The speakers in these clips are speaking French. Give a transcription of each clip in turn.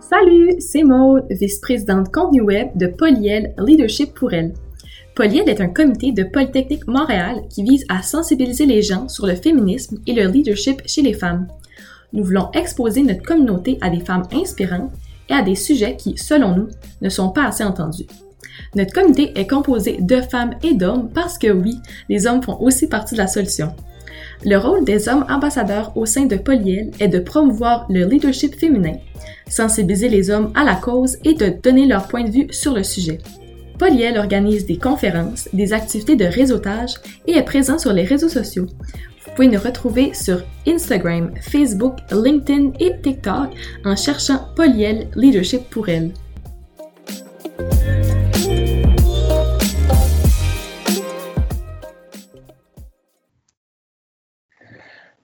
Salut, c'est Maude, vice-présidente contenu web de Polyel Leadership pour elle. Polyel est un comité de Polytechnique Montréal qui vise à sensibiliser les gens sur le féminisme et le leadership chez les femmes. Nous voulons exposer notre communauté à des femmes inspirantes et à des sujets qui, selon nous, ne sont pas assez entendus. Notre comité est composé de femmes et d'hommes parce que oui, les hommes font aussi partie de la solution. Le rôle des hommes ambassadeurs au sein de Polyel est de promouvoir le leadership féminin, sensibiliser les hommes à la cause et de donner leur point de vue sur le sujet. Polyel organise des conférences, des activités de réseautage et est présent sur les réseaux sociaux. Vous pouvez nous retrouver sur Instagram, Facebook, LinkedIn et TikTok en cherchant Polyel Leadership pour elle.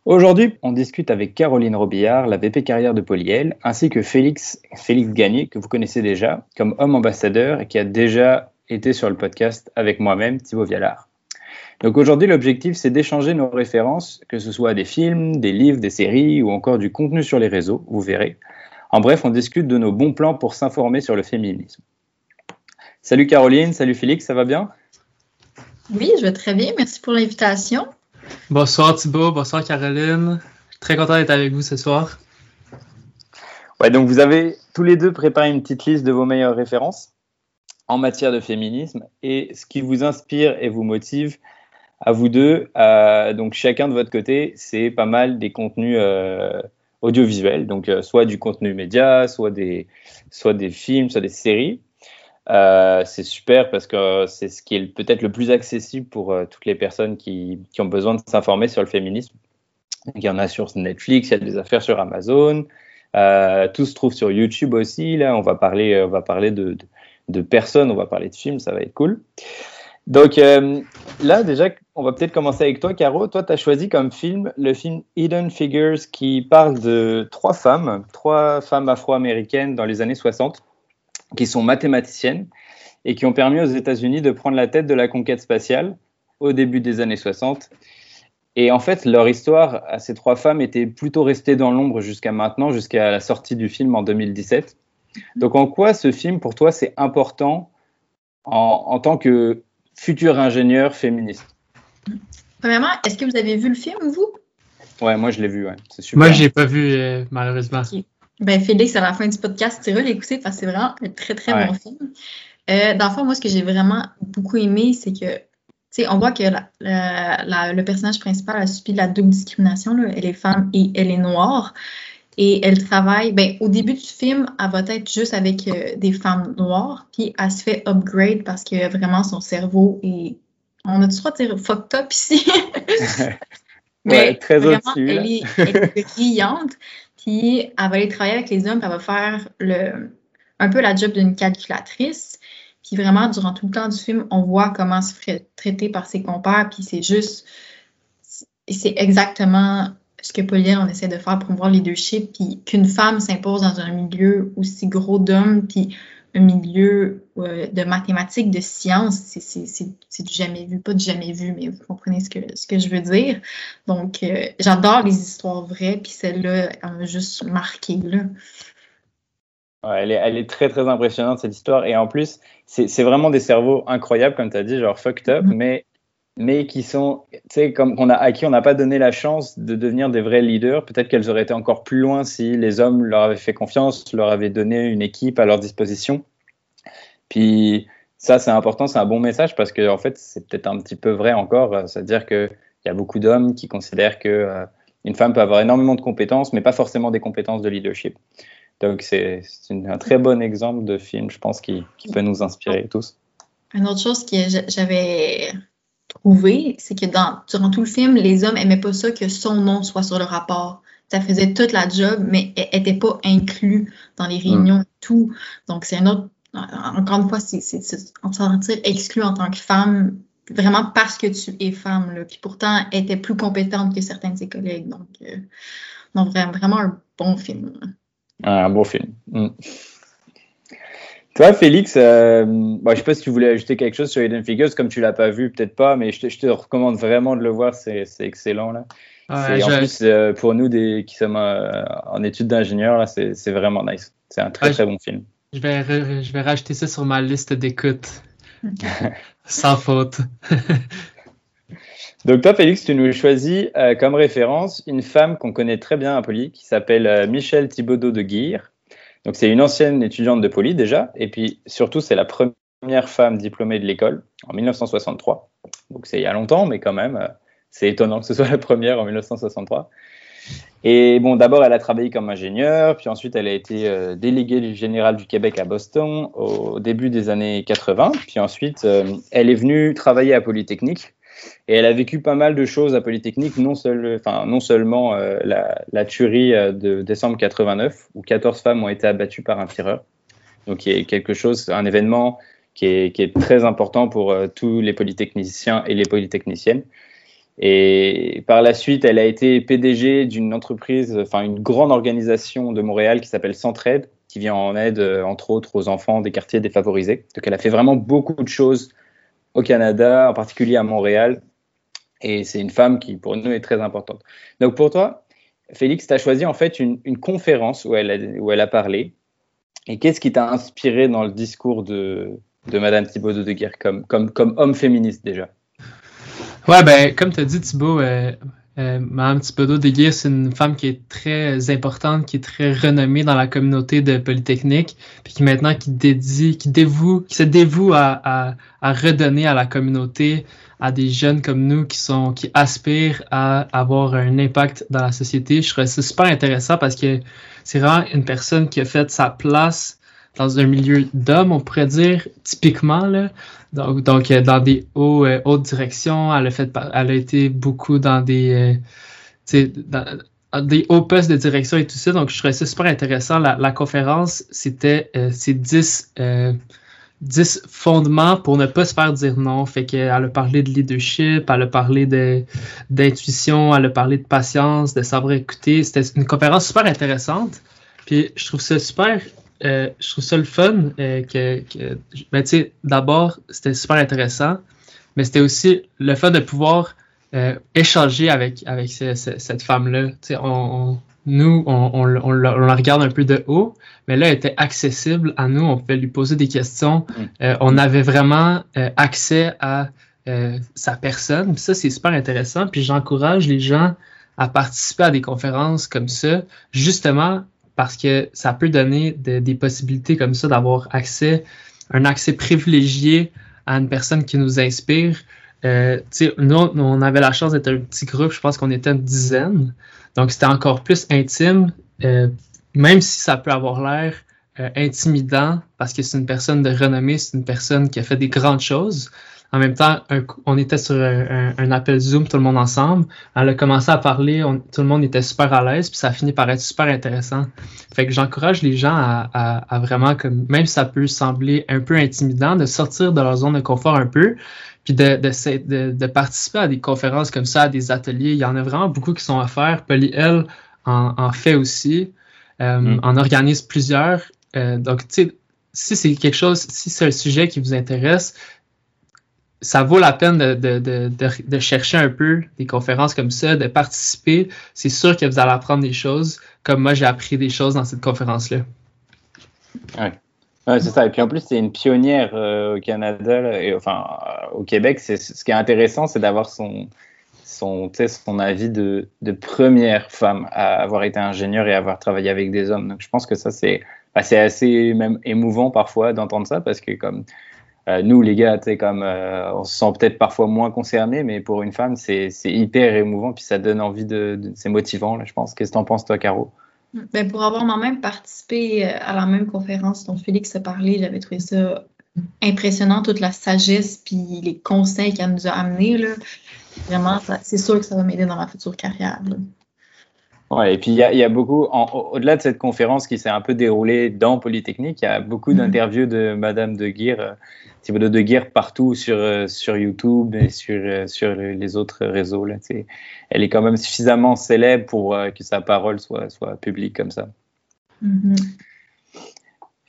Aujourd'hui, on discute avec Caroline Robillard, la VP carrière de Polyel, ainsi que Félix, Félix Gagné, que vous connaissez déjà, comme homme ambassadeur et qui a déjà été sur le podcast avec moi-même, Thibaut Vialard. Donc aujourd'hui, l'objectif, c'est d'échanger nos références, que ce soit des films, des livres, des séries ou encore du contenu sur les réseaux, vous verrez. En bref, on discute de nos bons plans pour s'informer sur le féminisme. Salut Caroline, salut Félix, ça va bien? Oui, je vais très bien, merci pour l'invitation. Bonsoir Thibaut, bonsoir Caroline. Très content d'être avec vous ce soir. Ouais, donc vous avez tous les deux préparé une petite liste de vos meilleures références en matière de féminisme et ce qui vous inspire et vous motive à vous deux. Euh, donc chacun de votre côté, c'est pas mal des contenus euh, audiovisuels, donc euh, soit du contenu média, soit des, soit des films, soit des séries. Euh, c'est super parce que c'est ce qui est peut-être le plus accessible pour euh, toutes les personnes qui, ont besoin de s'informer sur le féminisme. il y en a sur Netflix, il y a des affaires sur Amazon. Euh, tout se trouve sur YouTube aussi. Là, on va parler, on va parler de, de, personnes, on va parler de films, ça va être cool. Donc là, déjà, on va peut-être commencer avec toi, Caro. Toi, tu as choisi comme film le film Hidden Figures qui parle de trois femmes, trois femmes afro-américaines dans les années 60 qui sont mathématiciennes et qui ont permis aux États-Unis de prendre la tête de la conquête spatiale au début des années 60. Et en fait, leur histoire à ces trois femmes était plutôt restée dans l'ombre jusqu'à maintenant, jusqu'à la sortie du film en 2017. Donc en quoi ce film, pour toi, c'est important en, en, tant que futur ingénieur féministe? Premièrement, est-ce que vous avez vu le film, vous? Ouais, moi je l'ai vu, ouais. c'est super. Moi, je l'ai pas vu, euh, malheureusement. Okay. Ben, Félix, à la fin du podcast, tu vas l'écouter parce que c'est vraiment un très, très ouais. bon film. Euh, dans le fond, moi, ce que j'ai vraiment beaucoup aimé, c'est que, tu sais, on voit que la, la, la, le personnage principal a subi de la double discrimination. Là. Elle est femme et elle est noire. Et elle travaille, ben, au début du film, elle va être juste avec euh, des femmes noires, puis elle se fait upgrade parce que vraiment son cerveau est. On a du droit de dire fucked up ici? Mais ouais, très. Elle, est, elle est brillante. Puis elle va aller travailler avec les hommes, puis elle va faire un peu la job d'une calculatrice. Puis vraiment, durant tout le temps du film, on voit comment se ferait traiter par ses compères, puis c'est juste, c'est exactement ce que Pauline, on essaie de faire pour voir le leadership, puis qu'une femme s'impose dans un milieu aussi gros d'hommes, puis milieu euh, de mathématiques, de sciences, c'est du jamais vu, pas du jamais vu, mais vous comprenez ce que, ce que je veux dire. Donc, euh, j'adore les histoires vraies, puis celle-là, elle m'a juste marqué, là. Ouais, elle, est, elle est très, très impressionnante, cette histoire. Et en plus, c'est vraiment des cerveaux incroyables, comme tu as dit, genre fucked up, mm -hmm. mais mais qui sont, tu sais, comme on a, à qui on n'a pas donné la chance de devenir des vrais leaders. Peut-être qu'elles auraient été encore plus loin si les hommes leur avaient fait confiance, leur avaient donné une équipe à leur disposition. Puis ça, c'est important, c'est un bon message parce que en fait, c'est peut-être un petit peu vrai encore. C'est-à-dire qu'il y a beaucoup d'hommes qui considèrent que euh, une femme peut avoir énormément de compétences, mais pas forcément des compétences de leadership. Donc c'est un très bon exemple de film, je pense, qui, qui peut nous inspirer tous. Une autre chose que j'avais trouvé, c'est que dans, durant tout le film, les hommes n'aimaient pas ça que son nom soit sur le rapport. Ça faisait toute la job, mais n'était pas inclus dans les réunions mm. et tout. Donc, c'est un autre. Encore une fois, c'est en sentir exclu en tant que femme, vraiment parce que tu es femme. Là. Puis pourtant, elle était plus compétente que certains de ses collègues. Donc, euh, donc vraiment un bon film. Un bon film. Mm. Toi, Félix, euh, bon, je ne sais pas si tu voulais ajouter quelque chose sur Hidden Figures, comme tu l'as pas vu, peut-être pas, mais je te, je te, recommande vraiment de le voir, c'est excellent là. en plus, pour nous des, qui sommes en études d'ingénieur, c'est vraiment nice. C'est un très très bon film. Je vais, je vais rajouter ça sur ma liste d'écoute. Sans faute. Donc toi, Félix, tu nous choisis euh, comme référence une femme qu'on connaît très bien à Poly, qui s'appelle euh, Michel Thibaudot de Guire. Donc c'est une ancienne étudiante de Poly déjà, et puis surtout c'est la première femme diplômée de l'école en 1963. Donc c'est il y a longtemps, mais quand même, euh, c'est étonnant que ce soit la première en 1963. Et bon, d'abord, elle a travaillé comme ingénieure, puis ensuite, elle a été euh, déléguée générale du Québec à Boston au début des années 80. Puis ensuite, euh, elle est venue travailler à Polytechnique. Et elle a vécu pas mal de choses à Polytechnique, non, seulement euh, la, tuerie de décembre 89, où 14 femmes ont été abattues par un tireur. Donc, il y a quelque chose, un événement qui est, très important pour tous les polytechniciens et les polytechniciennes. Et par la suite, elle a été PDG d'une entreprise, enfin une grande organisation de Montréal qui s'appelle Centraide, qui vient en aide, euh, entre autres, aux enfants des quartiers défavorisés. Donc elle a fait vraiment beaucoup de choses au Canada, en particulier à Montréal. Et c'est une femme qui, pour nous, est très importante. Donc pour toi, Félix, tu as choisi en fait une, conférence où elle, a, où elle a parlé. Et qu'est-ce qui t'a inspiré dans le discours de, de Madame Thibaudot de Guerre comme, comme, homme féministe déjà? Ouais, ben, comme tu as dit, Thibaut, euh, euh, Mme Thibaudot Guire, c'est une femme qui est très importante, qui est très renommée dans la communauté de Polytechnique, puis qui maintenant qui dédie, qui dévoue, qui se dévoue à, à, à, redonner à la communauté, à des jeunes comme nous qui sont, qui aspirent à avoir un impact dans la société. Je trouve ça super intéressant parce que c'est vraiment une personne qui a fait sa place dans un milieu d'hommes, on pourrait dire, typiquement, là. Donc, donc euh, dans des hauts, euh, hautes directions, elle a, fait, elle a été beaucoup dans des, euh, des hauts postes de direction et tout ça. Donc, je trouvais ça super intéressant. La, conférence, c'était ces 10, 10 fondements pour ne pas se faire dire non. Fait qu'elle a parlé de leadership, elle a parlé d'intuition, elle a parlé de patience, de savoir écouter. C'était une conférence super intéressante. Puis je trouve ça super euh, je trouve ça le fun euh, que, que ben, d'abord, c'était super intéressant, mais c'était aussi le fun de pouvoir euh, échanger avec, avec cette femme-là. On, nous, on, on, on, la regarde un peu de haut, mais là, elle était accessible à nous. On pouvait lui poser des questions. Mm. on avait vraiment accès à sa personne. ça, c'est super intéressant. Puis j'encourage les gens à participer à des conférences comme ça, justement parce que ça peut donner des possibilités comme ça d'avoir accès, un accès privilégié à une personne qui nous inspire. Euh, nous, on avait la chance d'être un petit groupe, je pense qu'on était une dizaine, donc c'était encore plus intime, euh, même si ça peut avoir l'air euh, intimidant, parce que c'est une personne de renommée, c'est une personne qui a fait des grandes choses. En même temps, on était sur un, appel Zoom, tout le monde ensemble. Elle a commencé à parler, tout le monde était super à l'aise, puis ça a fini par être super intéressant. Fait que j'encourage les gens à, vraiment, comme, même si ça peut sembler un peu intimidant, de sortir de leur zone de confort un peu, puis de, de, participer à des conférences comme ça, à des ateliers. Il y en a vraiment beaucoup qui sont à faire. Polly, elle, en, fait aussi, euh, mm. en organise plusieurs. Euh, donc, tu sais, si c'est quelque chose, si c'est un sujet qui vous intéresse, ça vaut la peine de, de, de, de, chercher un peu des conférences comme ça, de participer. C'est sûr que vous allez apprendre des choses, comme moi j'ai appris des choses dans cette conférence-là. Oui, ouais, c'est ça. Et puis en plus, c'est une pionnière euh, au Canada, et enfin au Québec. Ce qui est intéressant, c'est d'avoir son, son, son avis de, de première femme à avoir été ingénieure et avoir travaillé avec des hommes. Donc je pense que ça, c'est, bah, assez même émouvant parfois d'entendre ça parce que comme euh, nous, les gars, comme, euh, on se sent peut-être parfois moins concernés, mais pour une femme, c'est hyper émouvant, puis ça donne envie de, c'est motivant, là, je pense. Qu'est-ce que tu en penses, toi, Caro? Ben, pour avoir moi-même participé euh, à la même conférence dont Félix a parlé, j'avais trouvé ça impressionnant, toute la sagesse puis les conseils qu'elle nous a amenés. Là. Vraiment, c'est sûr que ça va m'aider dans ma future carrière. Ouais, et puis il y, y a, beaucoup, au-delà de cette conférence qui s'est un peu déroulée dans Polytechnique, il y a beaucoup mm-hmm. d'interviews de Madame de Guire Thibaudot de guerre partout sur, euh, sur YouTube et sur, euh, sur les autres réseaux. Là, elle est quand même suffisamment célèbre pour euh, que sa parole soit, soit publique comme ça. Mm-hmm.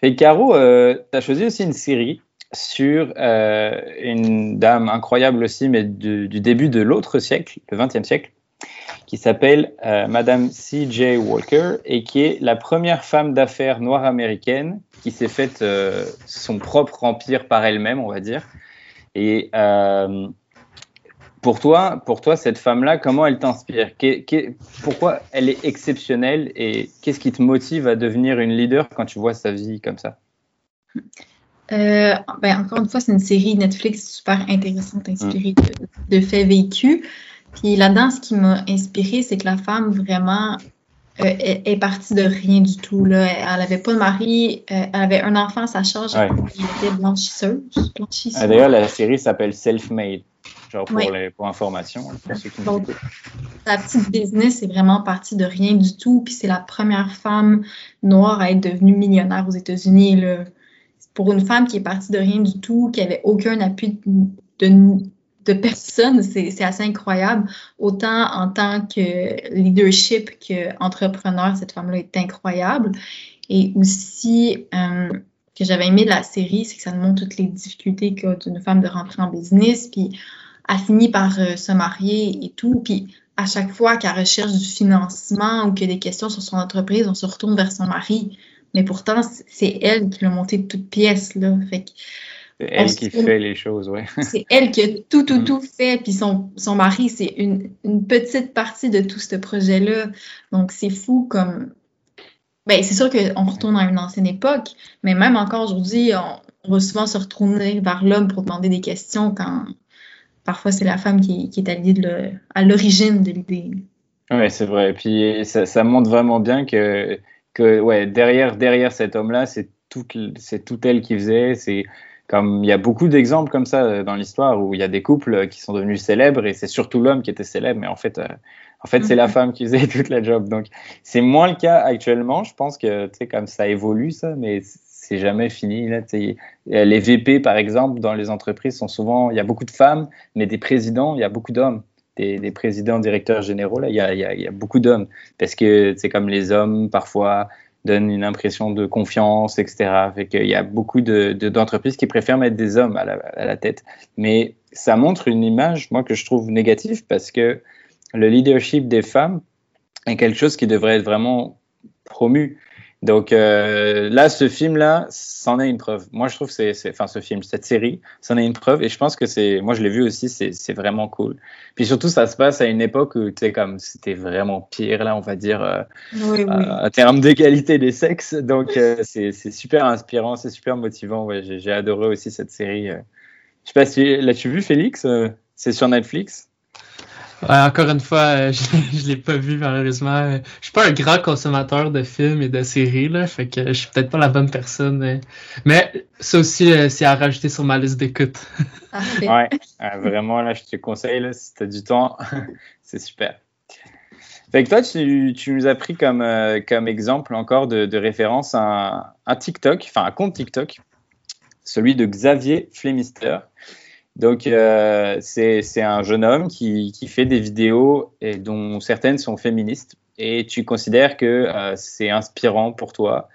Et Caro, tu as choisi aussi une série sur une dame incroyable aussi, mais du, début de l'autre siècle, le XXe siècle, qui s'appelle Madame C.J. Walker et qui est la première femme d'affaires noire américaine qui s'est faite son propre empire par elle-même, on va dire. Et pour toi, pour toi, cette femme-là, comment elle t'inspire? Pourquoi elle est exceptionnelle et qu'est-ce qui te motive à devenir une leader quand tu vois sa vie comme ça? Euh, ben, encore une fois, c'est une série Netflix super intéressante, inspirée de, faits vécus. Puis là-dedans, ce qui m'a inspirée, c'est que la femme vraiment euh, est, partie de rien du tout. Là. Elle n'avait pas de mari, euh, elle avait un enfant à sa charge, elle était blanchisseuse. blanchisseuse. Ah, d'ailleurs, la série s'appelle Self-Made genre pour, les, pour information, Sa petite business est vraiment partie de rien du tout, puis c'est la première femme noire à être devenue millionnaire aux États-Unis. Pour une femme qui est partie de rien du tout, qui avait aucun appui de, de personne, c'est assez incroyable. Autant en tant que leadership qu'entrepreneur, cette femme-là est incroyable. Et aussi, euh, que j'avais aimé de la série, c'est que ça nous montre toutes les difficultés qu'a une femme de rentrer en business. Puis a fini par euh, se marier et tout. Puis à chaque fois qu'elle recherche du financement ou a des questions sur son entreprise, on se retourne vers son mari. Mais pourtant, c'est elle qui l'a monté de toutes pièces. Là. C'est elle qui fait les choses, oui. c'est elle qui a tout, tout, mm. tout fait. Puis son, son mari, c'est une, une, petite partie de tout ce projet-là. Donc, c'est fou comme. Ben, c'est sûr qu'on retourne à une ancienne époque, mais même encore aujourd'hui, on, on va souvent se retourner vers l'homme pour demander des questions quand, parfois c'est la femme qui, est à l'origine de l'idée. Oui, c'est vrai. Puis ça, montre vraiment bien que, que ouais, derrière, derrière cet homme-là, c'est tout, tout elle qui faisait. C'est comme il y a beaucoup d'exemples comme ça dans l'histoire où il y a des couples qui sont devenus célèbres et c'est surtout l'homme qui était célèbre, mais en fait, euh, en fait, c'est la mhm. femme qui faisait toute la job. Donc, c'est moins le cas actuellement. Je pense que, tu sais, comme ça évolue, ça, mais c'est jamais fini. Là, les VP, par exemple, dans les entreprises sont souvent, il y a beaucoup de femmes, mais des présidents, il y a beaucoup d'hommes. Des, présidents, directeurs généraux, là, il y a, il y a, beaucoup d'hommes. Parce que c'est comme les hommes, parfois, donnent une impression de confiance, etc. Fait qu'il y a beaucoup d'entreprises de, qui préfèrent mettre des hommes à la, à la, tête. Mais ça montre une image, moi, que je trouve négative parce que le leadership des femmes est quelque chose qui devrait être vraiment promu. Donc euh, là, ce film-là, c'en est une preuve. Moi, je trouve que c'est, enfin, ce film, cette série, c'en est une preuve. Et je pense que c'est, moi, je l'ai vu aussi, c'est, vraiment cool. Puis surtout, ça se passe à une époque où, tu sais, comme c'était vraiment pire, là, on va dire, euh, oui, oui. en termes d'égalité des sexes. Donc, euh, c'est, super inspirant, c'est super motivant. Ouais, j'ai, adoré aussi cette série. Je sais pas si l'as-tu vu, Félix C'est sur Netflix? Encore une fois, euh, je, ne l'ai pas vu malheureusement. Je suis pas un grand consommateur de films et de séries, là, fait que je suis peut-être pas la bonne personne. Euh. Mais ça aussi, euh, c'est à rajouter sur ma liste d'écoute. ouais, vraiment, là, je te conseille, là, si tu as du temps, c'est super. Fait que toi, tu, tu, nous as pris comme, comme exemple encore de, de référence un, un TikTok, enfin un compte TikTok, celui de Xavier Flemister. Donc, euh, c'est un jeune homme qui, qui, fait des vidéos et dont certaines sont féministes. Et tu considères que euh, c'est inspirant pour toi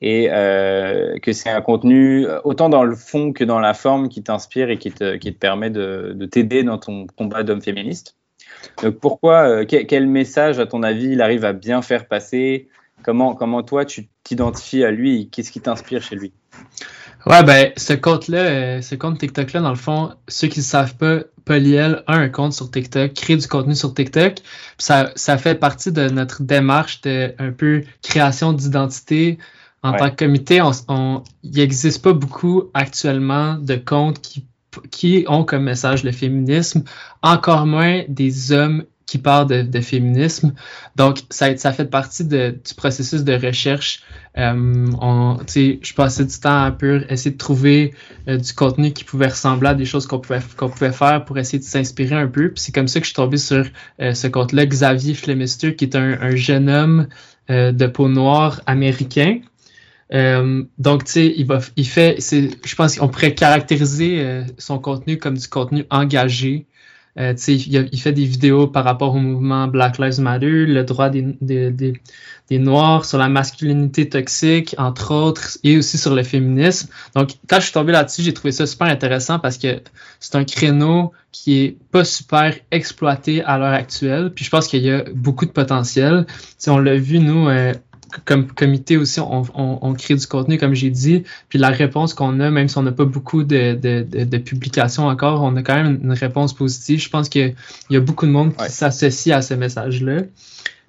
et euh, que c'est un contenu autant dans le fond que dans la forme qui t'inspire et qui te, qui te, permet de, de t'aider dans ton combat d'homme féministe. Donc, pourquoi, quel, message, à ton avis, il arrive à bien faire passer? Comment, comment toi, tu t'identifies à lui? Qu'est-ce qui t'inspire chez lui? Ouais, ben, ce compte-là, euh, ce compte TikTok-là, dans le fond, ceux qui ne savent pas, Poliel a un compte sur TikTok, crée du contenu sur TikTok. Ça, ça fait partie de notre démarche de un peu création d'identité. En tant que comité, on, il n'existe pas beaucoup actuellement de comptes qui, qui ont comme message le féminisme, encore moins des hommes qui parle de, féminisme. Donc, ça, ça fait partie de, du processus de recherche. Euh, je passais du temps à peu essayer de trouver euh, du contenu qui pouvait ressembler à des choses qu'on pouvait, qu'on pouvait faire pour essayer de s'inspirer un peu. Puis c'est comme ça que je suis tombé sur euh, ce compte-là, Xavier Flemister, qui est un, un jeune homme euh, de peau noire américain. donc, tu sais, il, il fait, je pense qu'on pourrait caractériser son contenu comme du contenu engagé, Euh, il, il, fait des vidéos par rapport au mouvement Black Lives Matter, le droit des, des, des, des, Noirs, sur la masculinité toxique, entre autres, et aussi sur le féminisme. Donc, quand je suis tombé là-dessus, j'ai trouvé ça super intéressant parce que c'est un créneau qui est pas super exploité à l'heure actuelle. Puis je pense qu'il y a beaucoup de potentiel. si on l'a vu, nous, euh, comme comité aussi, on, on, on, crée du contenu, comme j'ai dit. Puis la réponse qu'on a, même si on n'a pas beaucoup de, de, de, publications encore, on a quand même une réponse positive. Je pense qu'il y a beaucoup de monde qui s'associe à ce message-là.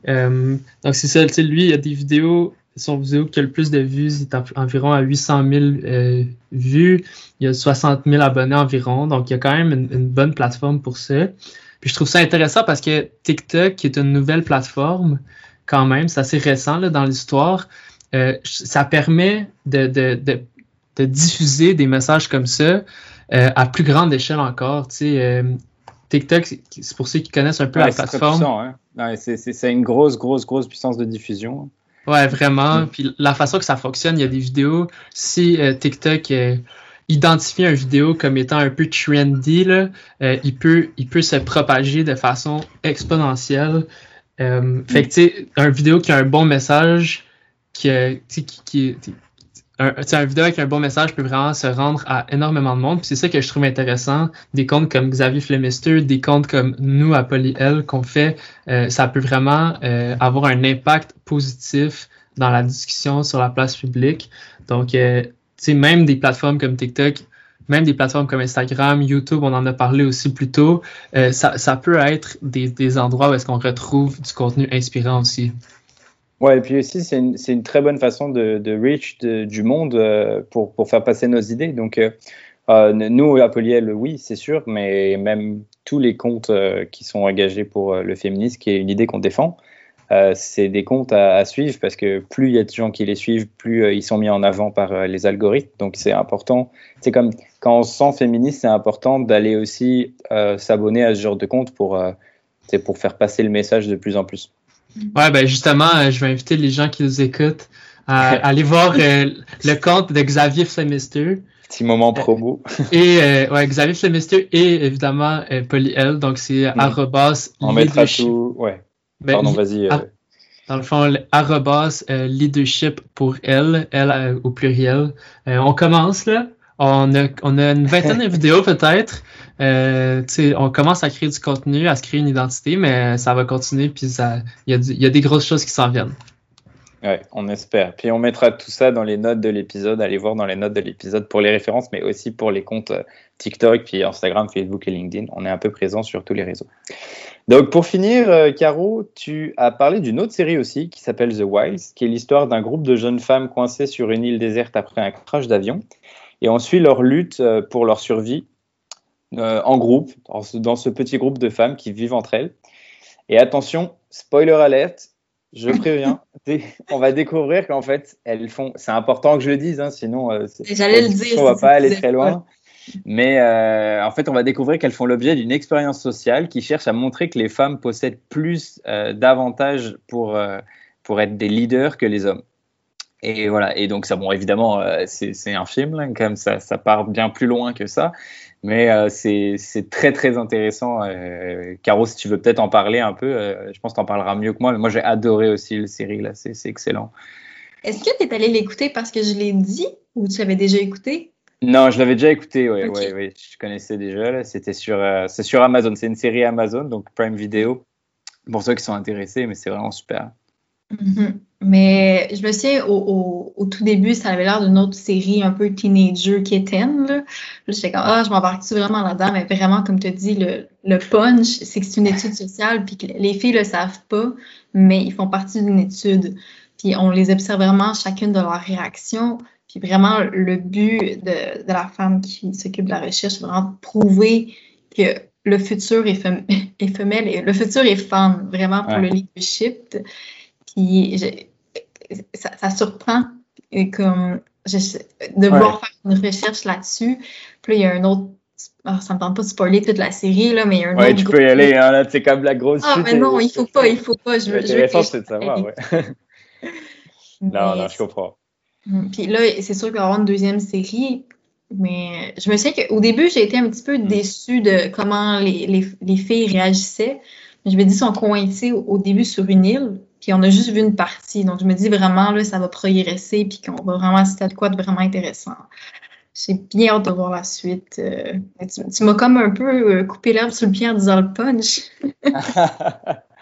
Euh, donc c'est ça, tu sais, lui, il y a des vidéos, son vidéo qui a le plus de vues, il est environ à 800 000 euh, vues. Il y a 60 000 abonnés environ, donc il y a quand même une, une bonne plateforme pour ça. Puis je trouve ça intéressant parce que TikTok, qui est une nouvelle plateforme, quand même, c'est assez récent là, dans l'histoire. Euh, ça permet de, de, de, de, diffuser des messages comme ça euh, à plus grande échelle encore. Tu sais, euh, TikTok, c'est pour ceux qui connaissent un peu la plateforme. Hein. c'est une grosse, grosse, grosse puissance de diffusion. Ouais, vraiment. Mm. Puis la façon que ça fonctionne, il y a des vidéos. Si TikTok identifie une vidéo comme étant un peu trendy, là, il, peut, il peut se propager de façon exponentielle. Euh, fait que, tu sais, un vidéo qui a un bon message, qui, qui, qui, un, un vidéo avec un bon message peut vraiment se rendre à énormément de monde. c'est ça que je trouve intéressant. Des comptes comme Xavier Flemister, des comptes comme nous à PolyL qu'on fait, euh, ça peut vraiment euh, avoir un impact positif dans la discussion sur la place publique. Donc, euh, tu sais, même des plateformes comme TikTok même des plateformes comme Instagram, YouTube, on en a parlé aussi plus tôt, euh, ça, peut être des, endroits où est-ce qu'on retrouve du contenu inspirant aussi. Ouais, et puis aussi, c'est une, très bonne façon de, reach du monde euh, pour, faire passer nos idées. Donc, euh, euh nous, à Poliel, oui, c'est sûr, mais même tous les comptes qui sont engagés pour le féminisme, qui est une idée qu'on défend, c'est des comptes à, suivre parce que plus il y a de gens qui les suivent, plus ils sont mis en avant par les algorithmes. Donc c'est important. C'est comme quand on se sent féministe, c'est important d'aller aussi s'abonner à ce genre de compte pour, pour faire passer le message de plus en plus. Ouais, ben justement, je vais inviter les gens qui nous écoutent à, aller voir le compte de Xavier Flemister. Petit moment promo. et ouais, Xavier Flemister et évidemment Poly-L. Donc c'est mm. arrobas. On mettra tout. Ouais. Ben, Pardon, vas-y. Euh. Dans le fond, arrobas euh, leadership pour elle, elle euh, au pluriel. on commence là. On a, on une vingtaine de vidéos peut-être. on commence à créer du contenu, à se créer une identité, mais ça va continuer. Puis il y, a des grosses choses qui s'en viennent. Ouais, on espère. Puis on mettra tout ça dans les notes de l'épisode. Allez voir dans les notes de l'épisode pour les références, mais aussi pour les comptes TikTok, puis Instagram, Facebook et LinkedIn. On est un peu présent sur tous les réseaux. Donc pour finir, euh, Caro, tu as parlé d'une autre série aussi qui s'appelle The Wilds, qui est l'histoire d'un groupe de jeunes femmes coincées sur une île déserte après un crash d'avion. Et on suit leur lutte euh, pour leur survie euh, en groupe, dans ce, petit groupe de femmes qui vivent entre elles. Et attention, spoiler alert, je préviens, on va découvrir qu'en fait, elles font. C'est important que je le dise, hein, sinon, j'allais le dire. On va pas aller très loin. Mais euh, en fait, on va découvrir qu'elles font l'objet d'une expérience sociale qui cherche à montrer que les femmes possèdent plus euh, d'avantages pour, euh, pour être des leaders que les hommes. Et voilà. Et donc, ça, bon, évidemment, c'est un film, là, comme ça, ça part bien plus loin que ça. Mais c'est très, très intéressant. Caro, si tu veux peut-être en parler un peu, je pense que tu en parleras mieux que moi. Mais moi, j'ai adoré aussi la série, là. C'est excellent. Est-ce que tu es allé l'écouter parce que je l'ai dit ou tu avais déjà écouté? Non, je l'avais déjà écouté, oui, ouais, ouais, je connaissais déjà. C'était sur, euh, c'est sur Amazon, c'est une série Amazon, donc Prime Video, pour ceux qui sont intéressés, mais c'est vraiment super. Mm-hmm. Mais je me souviens, au, au, tout début, ça avait l'air d'une autre série un peu teenager quétaine. J'étais comme, ah, je m'embarque-tu vraiment là-dedans? Mais vraiment, comme tu as dit, le, le punch, c'est que c'est une étude sociale, puis que les filles le savent pas, mais ils font partie d'une étude. Puis on les observe vraiment chacune de leurs réactions. Puis vraiment, le but de, de la femme qui s'occupe de la recherche, c'est vraiment de prouver que le futur est, femelle et le futur est femme, vraiment pour le leadership. Puis ça, ça, surprend comme de vouloir faire une recherche là-dessus. Puis là, il y a un autre ah, ça me tente pas de spoiler toute la série, là, mais il y a un ouais, tu peux y aller, hein, c'est comme la grosse Ah, mais non, il faut pas, il faut pas. Je, je veux c'est de savoir, ouais. non, non, je comprends. Mm. Puis là, c'est sûr qu'il va y avoir une deuxième série. Mais je me souviens qu'au début, j'ai été un petit peu déçue de comment les, les, les filles réagissaient. Je me dis, ils sont coincés au, début sur une île, puis on a juste vu une partie. Donc, je me dis vraiment, là, ça va progresser, puis qu'on va vraiment assister à quoi de vraiment intéressant. J'ai bien hâte de voir la suite. Euh, tu, m'as comme un peu euh, coupé l'herbe sous le pied en disant le punch.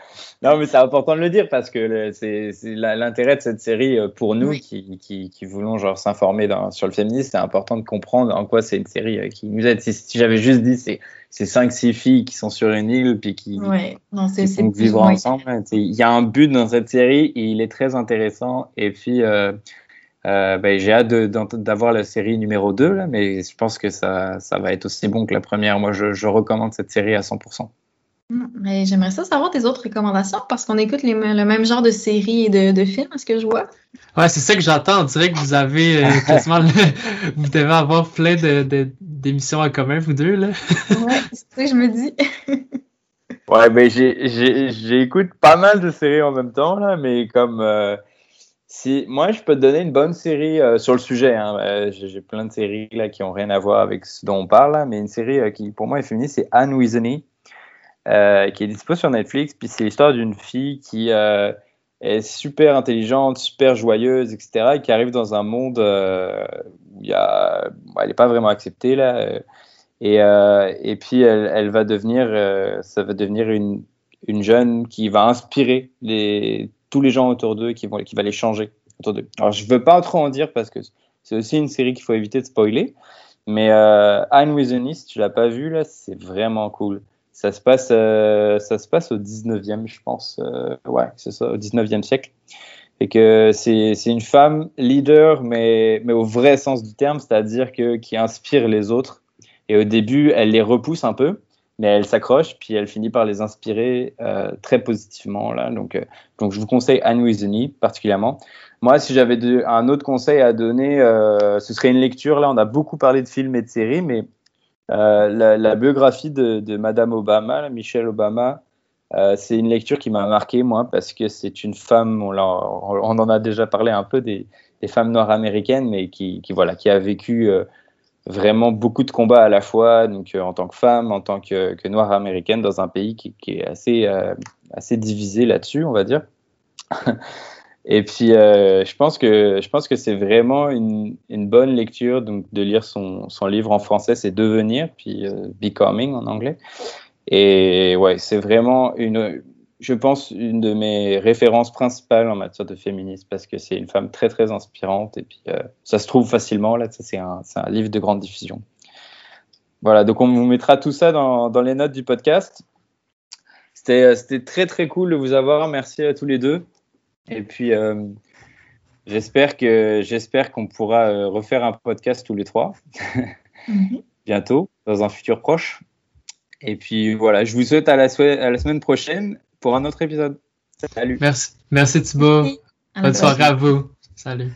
non, mais c'est important de le dire parce que c'est l'intérêt de cette série euh, pour nous qui, qui, voulons genre s'informer sur le féminisme. C'est important de comprendre en quoi c'est une série qui nous aide. Si, j'avais juste dit c'est ces cinq six filles qui sont sur une île puis qui, ouais. non, qui vivre ensemble, il y a un but dans cette série et il est très intéressant. Et puis euh, ben, j'ai hâte d'avoir la série numéro 2, là, mais je pense que ça, ça, va être aussi bon que la première. Moi, je, je recommande cette série à 100%. Mm, j'aimerais ça savoir tes autres recommandations parce qu'on écoute les, le même genre de séries et de, de films, est-ce que je vois? Ouais, c'est ça que j'entends. On dirait que vous avez euh, quasiment vous devez avoir plein d'émissions de, en commun, vous deux, là. ouais, c'est ça que je me dis. ouais, ben j'écoute pas mal de séries en même temps, là, mais comme euh, si, moi, je peux te donner une bonne série euh, sur le sujet. Hein. Euh, j'ai plein de séries là, qui n'ont rien à voir avec ce dont on parle, mais une série euh, qui, pour moi, est féministe, c'est Anne Weasley, qui est dispo sur Netflix. Puis c'est l'histoire d'une fille qui est super intelligente, super joyeuse, etc., et qui arrive dans un monde où il y a, elle n'est pas vraiment acceptée là. Et, et puis elle, elle, va devenir, ça va devenir une, une jeune qui va inspirer les tous les gens autour d'eux qui, qui va les changer autour d'eux. Alors, je veux pas trop en dire parce que c'est aussi une série qu'il faut éviter de spoiler. Mais euh, Anne with si tu l'as pas vu, là, c'est vraiment cool. Ça se passe, euh, ça se passe au 19e, je pense. Euh, ouais, c'est ça, au 19e siècle. Et que c'est une femme leader, mais, mais au vrai sens du terme, c'est-à-dire que qui inspire les autres. Et au début, elle les repousse un peu mais elle s'accroche, puis elle finit par les inspirer euh, très positivement. Là. Donc, donc, je vous conseille Anne Weasley particulièrement. Moi, si j'avais un autre conseil à donner, ce serait une lecture. Là, on a beaucoup parlé de films et de séries, mais la, biographie de, de, Madame Obama, Michelle Obama, c'est une lecture qui m'a marqué, moi, parce que c'est une femme, on, en a déjà parlé un peu des, femmes noires américaines, mais qui, voilà, qui a vécu vraiment beaucoup de combats à la fois, donc euh, en tant que femme, en tant que, noire américaine dans un pays qui, qui est assez, euh, assez divisé là-dessus, on va dire. Et puis, euh, je pense que je pense que c'est vraiment une, bonne lecture donc de lire son, son livre en français, c'est Devenir, puis Becoming en anglais. Et ouais, c'est vraiment une je pense, une de mes références principales en matière de féminisme parce que c'est une femme très, très inspirante et puis euh, ça se trouve facilement. Là, c'est un, un, livre de grande diffusion. Voilà, donc on vous mettra tout ça dans, dans les notes du podcast. C'était très, très cool de vous avoir. Merci à tous les deux. Et puis, euh, j'espère que j'espère qu'on pourra euh, refaire un podcast tous les trois mhm. bientôt, dans un futur proche. Et puis voilà, je vous souhaite à la, à la semaine prochaine pour un autre épisode. Salut. Merci, merci Thibaut. Bonne soirée à vous. Salut.